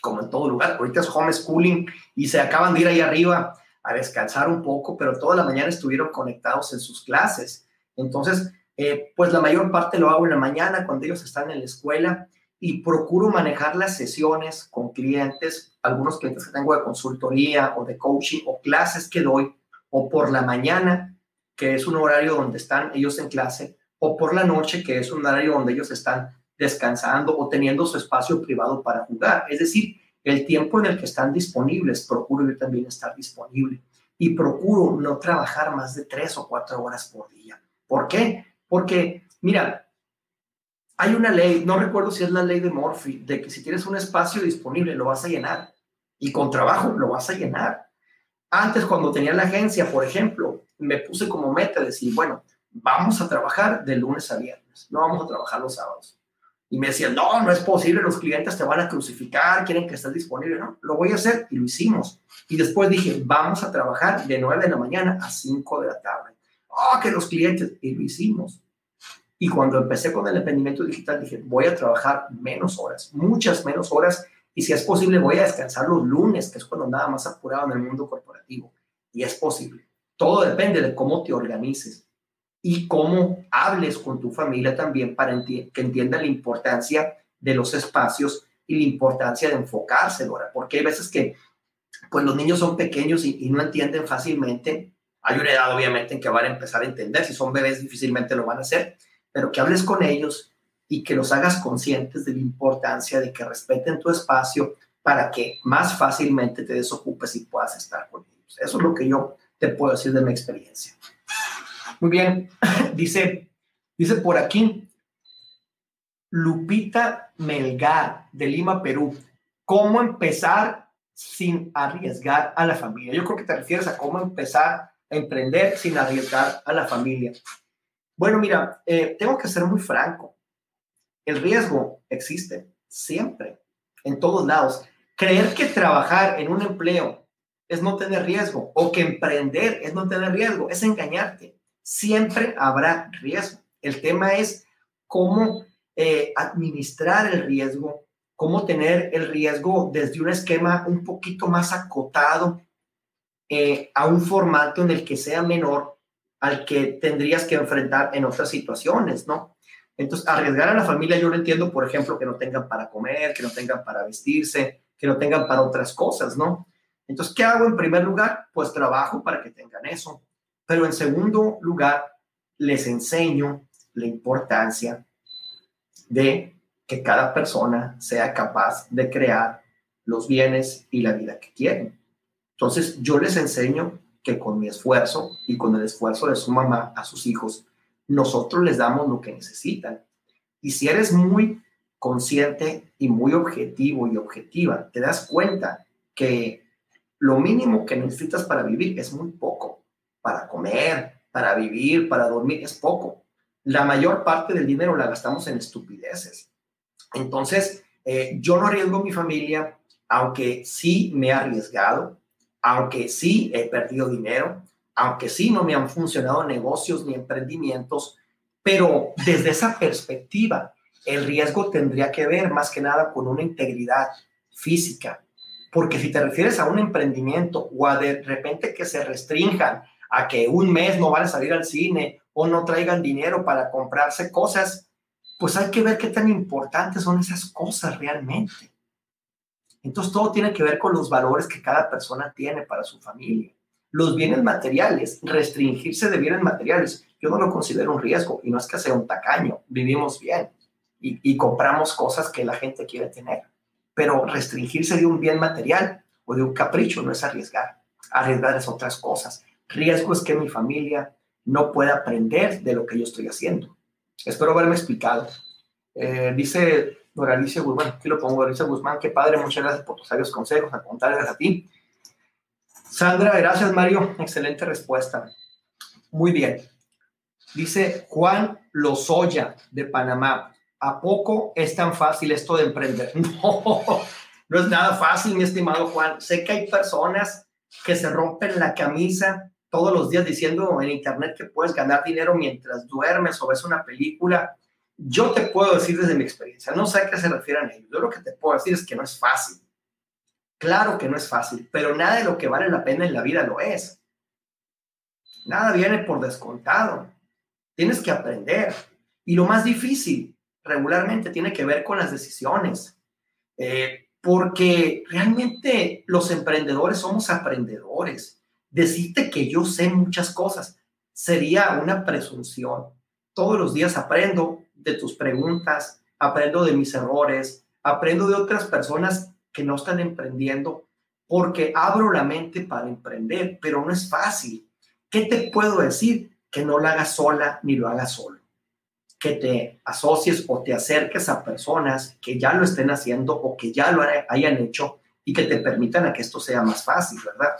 como en todo lugar. Ahorita es homeschooling y se acaban de ir ahí arriba a descansar un poco, pero toda la mañana estuvieron conectados en sus clases. Entonces, eh, pues la mayor parte lo hago en la mañana cuando ellos están en la escuela y procuro manejar las sesiones con clientes, algunos clientes que tengo de consultoría o de coaching o clases que doy, o por la mañana, que es un horario donde están ellos en clase, o por la noche, que es un horario donde ellos están descansando o teniendo su espacio privado para jugar. Es decir, el tiempo en el que están disponibles, procuro yo también estar disponible y procuro no trabajar más de tres o cuatro horas por día. ¿Por qué? Porque, mira, hay una ley, no recuerdo si es la ley de Murphy, de que si tienes un espacio disponible lo vas a llenar y con trabajo lo vas a llenar. Antes, cuando tenía la agencia, por ejemplo, me puse como meta decir, bueno, vamos a trabajar de lunes a viernes, no vamos a trabajar los sábados. Y me decían, no, no es posible, los clientes te van a crucificar, quieren que estés disponible. No, lo voy a hacer y lo hicimos. Y después dije, vamos a trabajar de 9 de la mañana a 5 de la tarde. Oh, que los clientes, y lo hicimos. Y cuando empecé con el emprendimiento digital, dije, voy a trabajar menos horas, muchas menos horas. Y si es posible, voy a descansar los lunes, que es cuando nada más apurado en el mundo corporativo. Y es posible. Todo depende de cómo te organices y cómo hables con tu familia también para que entienda la importancia de los espacios y la importancia de enfocarse, Dora, porque hay veces que pues los niños son pequeños y, no entienden fácilmente. Hay una edad obviamente en que van a empezar a entender, si son bebés difícilmente lo van a hacer, pero que hables con ellos y que los hagas conscientes de la importancia de que respeten tu espacio para que más fácilmente te desocupes y puedas estar con ellos. Eso es lo que yo te puedo decir de mi experiencia. Muy bien, dice, dice por aquí Lupita Melgar de Lima, Perú. ¿Cómo empezar sin arriesgar a la familia? Yo creo que te refieres a cómo empezar a emprender sin arriesgar a la familia. Bueno, mira, eh, tengo que ser muy franco. El riesgo existe siempre, en todos lados. Creer que trabajar en un empleo es no tener riesgo o que emprender es no tener riesgo, es engañarte. Siempre habrá riesgo. El tema es cómo eh, administrar el riesgo, cómo tener el riesgo desde un esquema un poquito más acotado eh, a un formato en el que sea menor al que tendrías que enfrentar en otras situaciones, ¿no? Entonces, arriesgar a la familia, yo lo entiendo, por ejemplo, que no tengan para comer, que no tengan para vestirse, que no tengan para otras cosas, ¿no? Entonces, ¿qué hago en primer lugar? Pues trabajo para que tengan eso. Pero en segundo lugar, les enseño la importancia de que cada persona sea capaz de crear los bienes y la vida que quieren. Entonces, yo les enseño que con mi esfuerzo y con el esfuerzo de su mamá a sus hijos, nosotros les damos lo que necesitan. Y si eres muy consciente y muy objetivo y objetiva, te das cuenta que lo mínimo que necesitas para vivir es muy poco. Para comer, para vivir, para dormir, es poco. La mayor parte del dinero la gastamos en estupideces. Entonces, eh, yo no arriesgo mi familia, aunque sí me he arriesgado, aunque sí he perdido dinero, aunque sí no me han funcionado negocios ni emprendimientos, pero desde esa perspectiva, el riesgo tendría que ver más que nada con una integridad física, porque si te refieres a un emprendimiento o a de repente que se restrinjan a que un mes no van a salir al cine o no traigan dinero para comprarse cosas, pues hay que ver qué tan importantes son esas cosas realmente. Entonces todo tiene que ver con los valores que cada persona tiene para su familia. Los bienes materiales, restringirse de bienes materiales, yo no lo considero un riesgo y no es que sea un tacaño, vivimos bien y, compramos cosas que la gente quiere tener pero restringirse de un bien material o de un capricho no es arriesgar. Arriesgar es otras cosas. Riesgo es que mi familia no pueda aprender de lo que yo estoy haciendo. Espero haberme explicado. Eh, dice Dora Alicia Guzmán, aquí lo pongo, Alicia Guzmán, qué padre, muchas gracias por tus sabios consejos, a contarles a ti. Sandra, gracias Mario, excelente respuesta. Muy bien. Dice Juan Lozoya de Panamá. ¿A poco es tan fácil esto de emprender? No, no es nada fácil, mi estimado Juan. Sé que hay personas que se rompen la camisa todos los días diciendo en internet que puedes ganar dinero mientras duermes o ves una película. Yo te puedo decir desde mi experiencia, no sé a qué se refieren ellos. Yo lo que te puedo decir es que no es fácil. Claro que no es fácil, pero nada de lo que vale la pena en la vida lo es. Nada viene por descontado. Tienes que aprender. Y lo más difícil regularmente tiene que ver con las decisiones, eh, porque realmente los emprendedores somos aprendedores. Decirte que yo sé muchas cosas sería una presunción. Todos los días aprendo de tus preguntas, aprendo de mis errores, aprendo de otras personas que no están emprendiendo, porque abro la mente para emprender, pero no es fácil. ¿Qué te puedo decir? Que no lo hagas sola ni lo hagas solo que te asocies o te acerques a personas que ya lo estén haciendo o que ya lo hayan hecho y que te permitan a que esto sea más fácil, ¿verdad?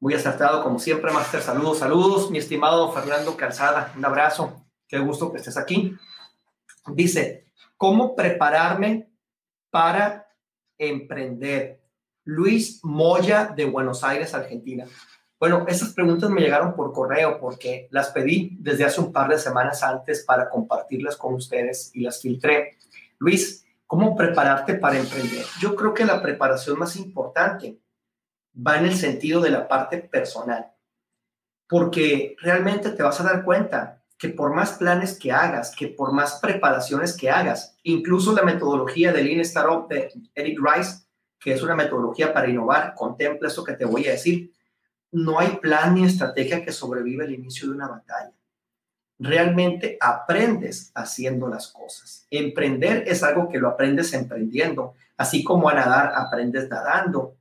Muy acertado, como siempre, Master. Saludos, saludos, mi estimado Fernando Calzada. Un abrazo. Qué gusto que estés aquí. Dice, ¿cómo prepararme para emprender? Luis Moya de Buenos Aires, Argentina. Bueno, esas preguntas me llegaron por correo porque las pedí desde hace un par de semanas antes para compartirlas con ustedes y las filtré. Luis, ¿cómo prepararte para emprender? Yo creo que la preparación más importante va en el sentido de la parte personal. porque realmente te vas a dar cuenta que por más planes que hagas, que por más preparaciones que hagas, incluso la metodología del Lean Startup de Eric Rice, que es una metodología para innovar, contempla eso que te voy a decir. No hay plan ni estrategia que sobreviva el inicio de una batalla. Realmente aprendes haciendo las cosas. Emprender es algo que lo aprendes emprendiendo, así como a nadar aprendes nadando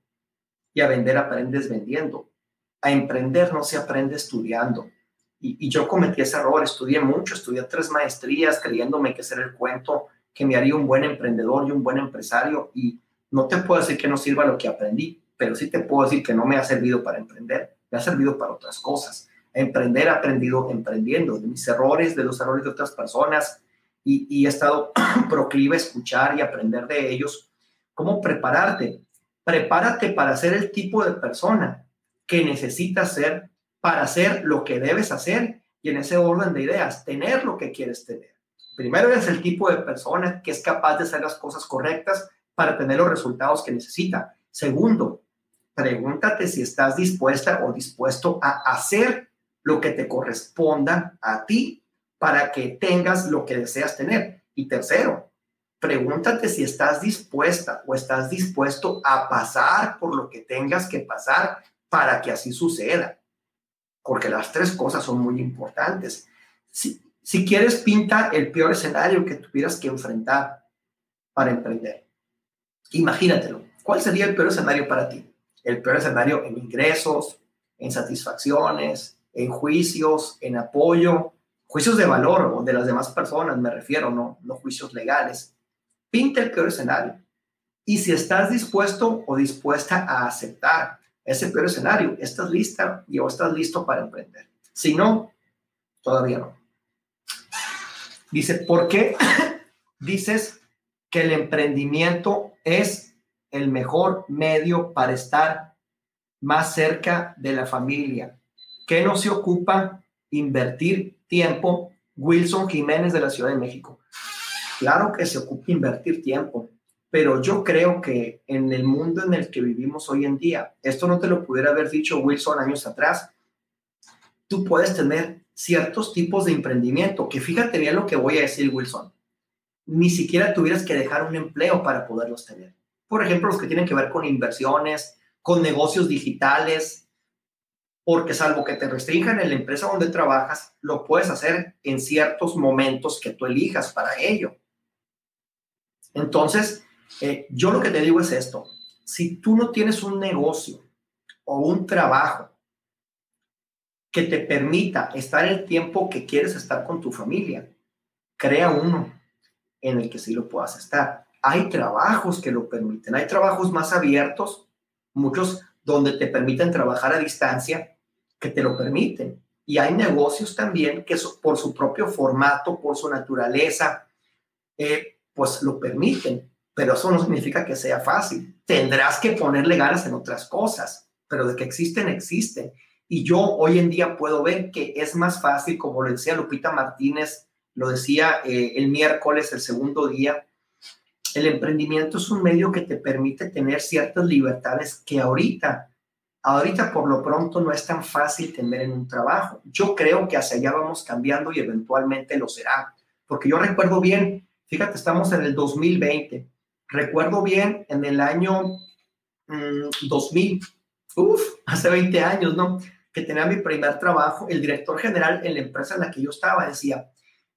y a vender aprendes vendiendo. A emprender no se aprende estudiando. Y, yo cometí ese error, estudié mucho, estudié tres maestrías creyéndome que ser el cuento que me haría un buen emprendedor y un buen empresario y no te puedo decir que no sirva lo que aprendí, pero sí te puedo decir que no me ha servido para emprender, me ha servido para otras cosas. Emprender, aprendido emprendiendo, de mis errores, de los errores de otras personas y, y he estado proclive a escuchar y aprender de ellos. ¿Cómo prepararte? Prepárate para ser el tipo de persona que necesitas ser para hacer lo que debes hacer y en ese orden de ideas, tener lo que quieres tener. Primero eres el tipo de persona que es capaz de hacer las cosas correctas para tener los resultados que necesita. Segundo, pregúntate si estás dispuesta o dispuesto a hacer lo que te corresponda a ti para que tengas lo que deseas tener. Y tercero, pregúntate si estás dispuesta o estás dispuesto a pasar por lo que tengas que pasar para que así suceda. Porque las tres cosas son muy importantes. Si, si quieres, pinta el peor escenario que tuvieras que enfrentar para emprender. Imagínatelo. ¿Cuál sería el peor escenario para ti? El peor escenario en ingresos, en satisfacciones, en juicios, en apoyo, juicios de valor o de las demás personas, me refiero, no, no juicios legales. Pinta el peor escenario. Y si estás dispuesto o dispuesta a aceptar ese peor escenario, estás lista y o estás listo para emprender. Si no, todavía no. Dice, ¿por qué dices que el emprendimiento es el mejor medio para estar más cerca de la familia. ¿Qué no se ocupa invertir tiempo? Wilson Jiménez de la Ciudad de México. Claro que se ocupa invertir tiempo, pero yo creo que en el mundo en el que vivimos hoy en día, esto no te lo pudiera haber dicho Wilson años atrás, tú puedes tener ciertos tipos de emprendimiento, que fíjate bien lo que voy a decir Wilson, ni siquiera tuvieras que dejar un empleo para poderlos tener. Por ejemplo, los que tienen que ver con inversiones, con negocios digitales, porque salvo que te restrinjan en la empresa donde trabajas, lo puedes hacer en ciertos momentos que tú elijas para ello. Entonces, eh, yo lo que te digo es esto, si tú no tienes un negocio o un trabajo que te permita estar el tiempo que quieres estar con tu familia, crea uno en el que sí lo puedas estar. Hay trabajos que lo permiten, hay trabajos más abiertos, muchos donde te permiten trabajar a distancia, que te lo permiten. Y hay negocios también que por su propio formato, por su naturaleza, eh, pues lo permiten. Pero eso no significa que sea fácil. Tendrás que ponerle ganas en otras cosas, pero de que existen, existen. Y yo hoy en día puedo ver que es más fácil, como lo decía Lupita Martínez lo decía eh, el miércoles, el segundo día, el emprendimiento es un medio que te permite tener ciertas libertades que ahorita, ahorita por lo pronto no es tan fácil tener en un trabajo. Yo creo que hacia allá vamos cambiando y eventualmente lo será, porque yo recuerdo bien, fíjate, estamos en el 2020, recuerdo bien en el año 2000, mm, uff, hace 20 años, ¿no? Que tenía mi primer trabajo, el director general en la empresa en la que yo estaba decía,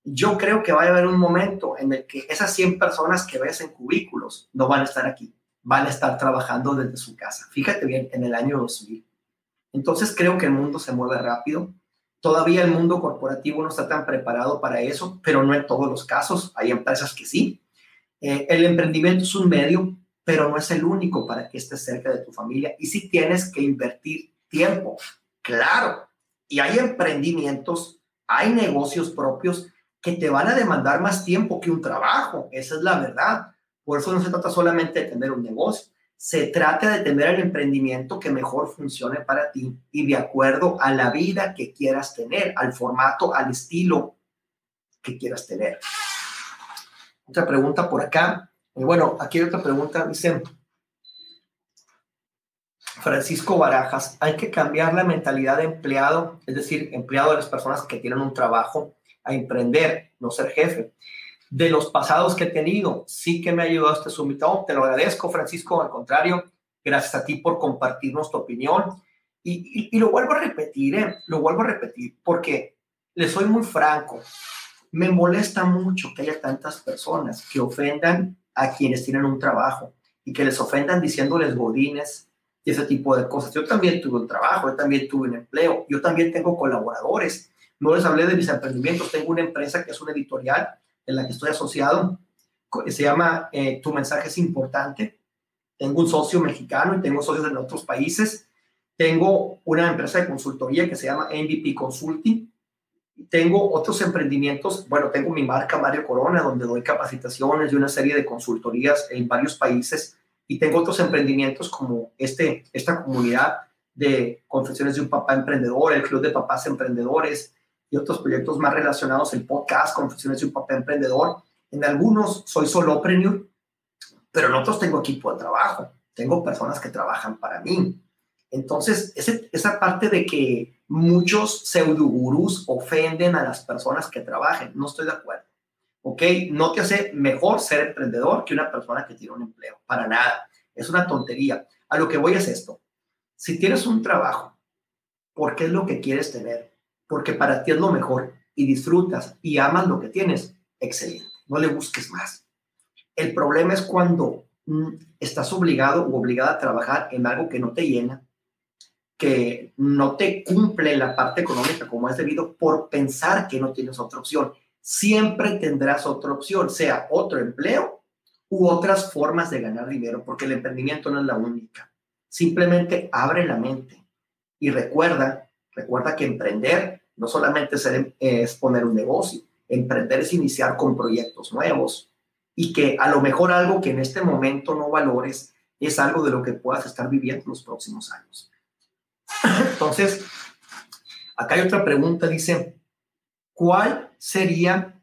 yo creo que va a haber un momento en el que esas 100 personas que ves en cubículos no van a estar aquí, van a estar trabajando desde su casa. Fíjate bien, en el año 2000. Entonces creo que el mundo se mueve rápido. Todavía el mundo corporativo no está tan preparado para eso, pero no en todos los casos. Hay empresas que sí. Eh, el emprendimiento es un medio, pero no es el único para que estés cerca de tu familia. Y sí tienes que invertir tiempo, claro. Y hay emprendimientos, hay negocios propios que te van a demandar más tiempo que un trabajo. Esa es la verdad. Por eso no se trata solamente de tener un negocio. Se trata de tener el emprendimiento que mejor funcione para ti y de acuerdo a la vida que quieras tener, al formato, al estilo que quieras tener. Otra pregunta por acá. Y bueno, aquí hay otra pregunta. Dice, Francisco Barajas, hay que cambiar la mentalidad de empleado, es decir, empleado de las personas que tienen un trabajo, a emprender, no ser jefe. De los pasados que he tenido, sí que me ha ayudado este sumitado. Te lo agradezco, Francisco. Al contrario, gracias a ti por compartirnos tu opinión. Y, lo vuelvo a repetir, ¿eh? lo vuelvo a repetir, porque le soy muy franco. Me molesta mucho que haya tantas personas que ofendan a quienes tienen un trabajo y que les ofendan diciéndoles godines y ese tipo de cosas. Yo también tuve un trabajo, yo también tuve un empleo, yo también tengo colaboradores. No les hablé de mis emprendimientos, tengo una empresa que es una editorial en la que estoy asociado, se llama eh, Tu mensaje es importante. Tengo un socio mexicano y tengo socios en otros países. Tengo una empresa de consultoría que se llama MVP Consulting. Tengo otros emprendimientos, bueno, tengo mi marca Mario Corona, donde doy capacitaciones y una serie de consultorías en varios países y tengo otros emprendimientos como este, esta comunidad de Confesiones de un Papá Emprendedor, el Club de Papás Emprendedores y otros proyectos más relacionados, el podcast Confesiones de un Papá Emprendedor. En algunos soy solopreneur, pero en otros tengo equipo de trabajo, tengo personas que trabajan para mí. Entonces, esa parte de que muchos pseudogurús ofenden a las personas que trabajen, no estoy de acuerdo. ¿ok? No te hace mejor ser emprendedor que una persona que tiene un empleo, para nada. Es una tontería. A lo que voy es esto. Si tienes un trabajo, ¿por qué es lo que quieres tener? Porque para ti es lo mejor y disfrutas y amas lo que tienes, excelente. No le busques más. El problema es cuando mm, estás obligado o obligada a trabajar en algo que no te llena, que no te cumple la parte económica como es debido por pensar que no tienes otra opción siempre tendrás otra opción, sea otro empleo u otras formas de ganar dinero, porque el emprendimiento no es la única. Simplemente abre la mente y recuerda, recuerda que emprender no solamente es poner un negocio, emprender es iniciar con proyectos nuevos y que a lo mejor algo que en este momento no valores es algo de lo que puedas estar viviendo en los próximos años. Entonces, acá hay otra pregunta, dice, ¿cuál sería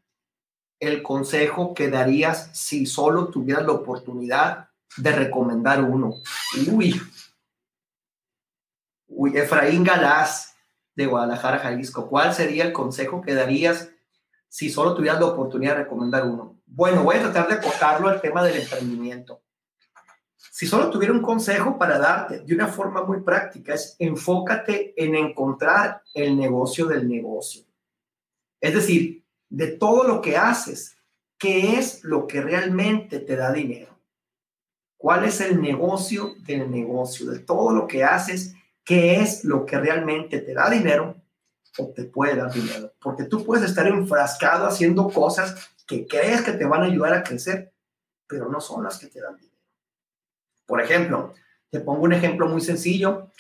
el consejo que darías si solo tuvieras la oportunidad de recomendar uno? Uy, uy, Efraín Galás de Guadalajara, Jalisco. ¿Cuál sería el consejo que darías si solo tuvieras la oportunidad de recomendar uno? Bueno, voy a tratar de acotarlo al tema del emprendimiento. Si solo tuviera un consejo para darte de una forma muy práctica, es enfócate en encontrar el negocio del negocio. Es decir, de todo lo que haces, ¿qué es lo que realmente te da dinero? ¿Cuál es el negocio del negocio? De todo lo que haces, ¿qué es lo que realmente te da dinero o te puede dar dinero? Porque tú puedes estar enfrascado haciendo cosas que crees que te van a ayudar a crecer, pero no son las que te dan dinero. Por ejemplo, te pongo un ejemplo muy sencillo.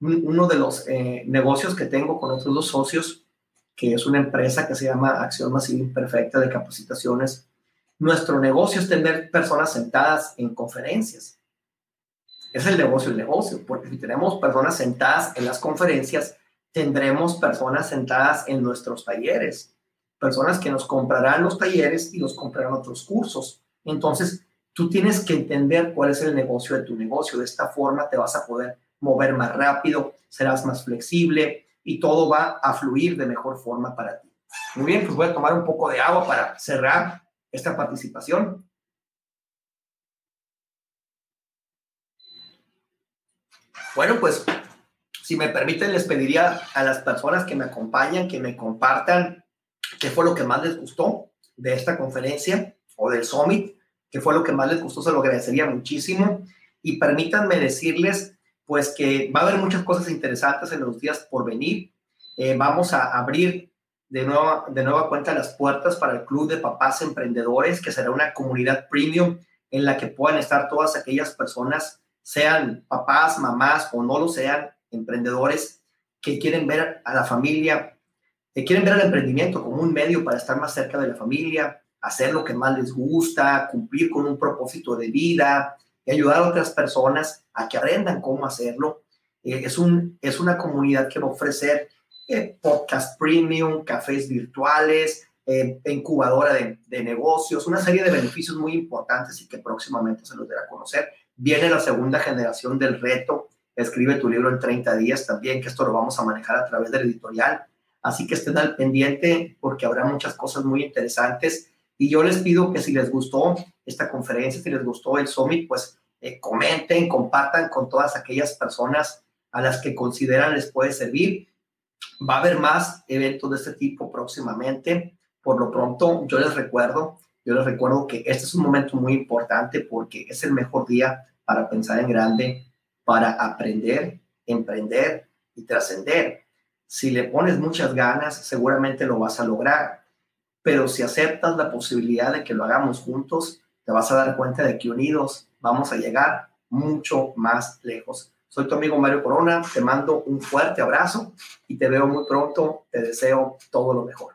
Uno de los eh, negocios que tengo con otros dos socios que es una empresa que se llama Acción Masiva Imperfecta de Capacitaciones. Nuestro negocio es tener personas sentadas en conferencias. Es el negocio el negocio, porque si tenemos personas sentadas en las conferencias, tendremos personas sentadas en nuestros talleres, personas que nos comprarán los talleres y nos comprarán otros cursos. Entonces, tú tienes que entender cuál es el negocio de tu negocio. De esta forma te vas a poder mover más rápido, serás más flexible, y todo va a fluir de mejor forma para ti. Muy bien, pues voy a tomar un poco de agua para cerrar esta participación. Bueno, pues si me permiten, les pediría a las personas que me acompañan que me compartan qué fue lo que más les gustó de esta conferencia o del summit, qué fue lo que más les gustó, se lo agradecería muchísimo. Y permítanme decirles pues que va a haber muchas cosas interesantes en los días por venir. Eh, vamos a abrir de nueva, de nueva cuenta las puertas para el Club de Papás Emprendedores, que será una comunidad premium en la que puedan estar todas aquellas personas, sean papás, mamás o no lo sean, emprendedores que quieren ver a la familia, que quieren ver el emprendimiento como un medio para estar más cerca de la familia, hacer lo que más les gusta, cumplir con un propósito de vida, y ayudar a otras personas a que aprendan cómo hacerlo. Eh, es, un, es una comunidad que va a ofrecer eh, podcast premium, cafés virtuales, eh, incubadora de, de, negocios, una serie de beneficios muy importantes y que próximamente se los dará a conocer. Viene la segunda generación del reto Escribe tu libro en 30 días también, que esto lo vamos a manejar a través del editorial. Así que estén al pendiente porque habrá muchas cosas muy interesantes. Y yo les pido que si les gustó esta conferencia, si les gustó el summit, pues eh, comenten, compartan con todas aquellas personas a las que consideran les puede servir. Va a haber más eventos de este tipo próximamente. Por lo pronto, yo les recuerdo, yo les recuerdo que este es un momento muy importante porque es el mejor día para pensar en grande, para aprender, emprender y trascender. Si le pones muchas ganas, seguramente lo vas a lograr. Pero si aceptas la posibilidad de que lo hagamos juntos, te vas a dar cuenta de que unidos vamos a llegar mucho más lejos. Soy tu amigo Mario Corona, te mando un fuerte abrazo y te veo muy pronto. Te deseo todo lo mejor.